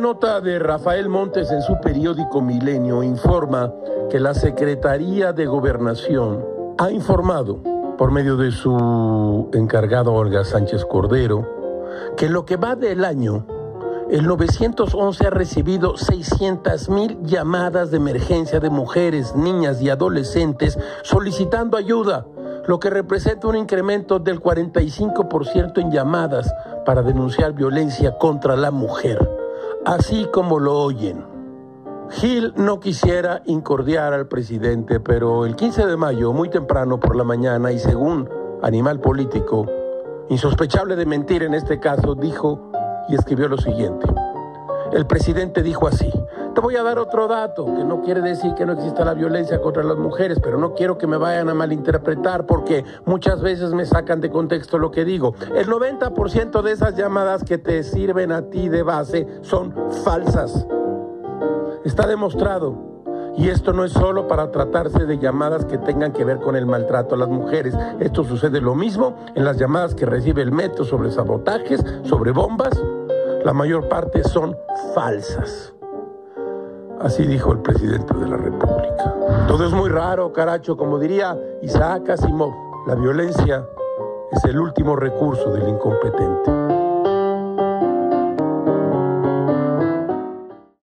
nota de Rafael Montes en su periódico Milenio informa que la Secretaría de Gobernación ha informado por medio de su encargado Olga Sánchez Cordero que lo que va del año el 911 ha recibido 600 mil llamadas de emergencia de mujeres, niñas y adolescentes solicitando ayuda, lo que representa un incremento del 45% en llamadas para denunciar violencia contra la mujer, así como lo oyen. Gil no quisiera incordiar al presidente, pero el 15 de mayo, muy temprano por la mañana y según Animal Político, insospechable de mentir en este caso, dijo y escribió lo siguiente. El presidente dijo así, te voy a dar otro dato, que no quiere decir que no exista la violencia contra las mujeres, pero no quiero que me vayan a malinterpretar porque muchas veces me sacan de contexto lo que digo. El 90% de esas llamadas que te sirven a ti de base son falsas. Está demostrado. Y esto no es solo para tratarse de llamadas que tengan que ver con el maltrato a las mujeres. Esto sucede lo mismo en las llamadas que recibe el metro sobre sabotajes, sobre bombas. La mayor parte son falsas. Así dijo el presidente de la República. Todo es muy raro, caracho, como diría Isaac Asimov. La violencia es el último recurso del incompetente.